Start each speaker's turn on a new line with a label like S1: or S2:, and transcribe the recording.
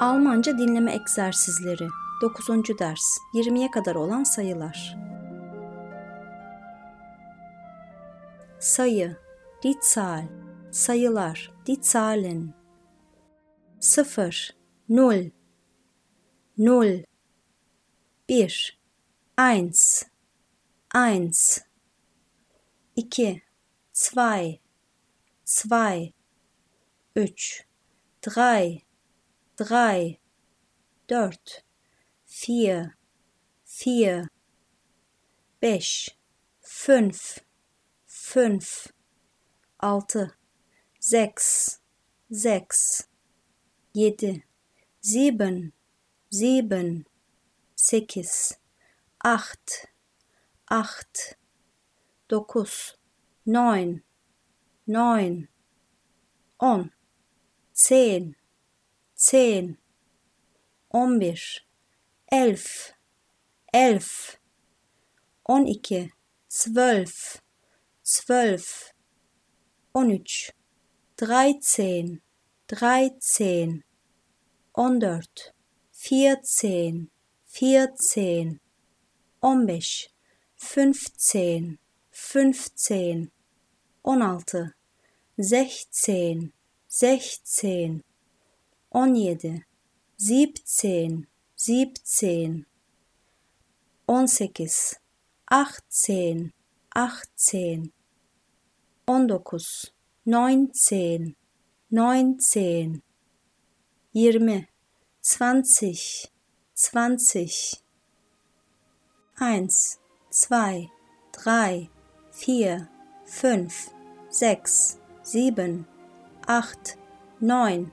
S1: Almanca dinleme egzersizleri 9. ders 20'ye kadar olan sayılar. Sayı, die Zahl, sayılar, die Zahlen. 0, 0, 0, 1, 1, 1, 2, 2, 2, 3, 3, drei, dört, vier, vier, beş, fünf, fünf, altı, sechs, sechs, yedi, sieben, sieben, sekiz, acht, acht, dokuz, neun, neun, on, zehn, zehn, on elf, elf, on iki, zwölf, zwölf, on dreizehn, dreizehn, on dört, vierzehn, vierzehn, on fünfzehn, fünfzehn, on altı, sechzehn, sechzehn, on yedi, siebzehn, siebzehn, sekiz, achtzehn, achtzehn, dokuz, neunzehn, neunzehn, yirmi, zwanzig, zwanzig, eins, zwei, drei, vier, fünf, sechs, sieben, acht, neun,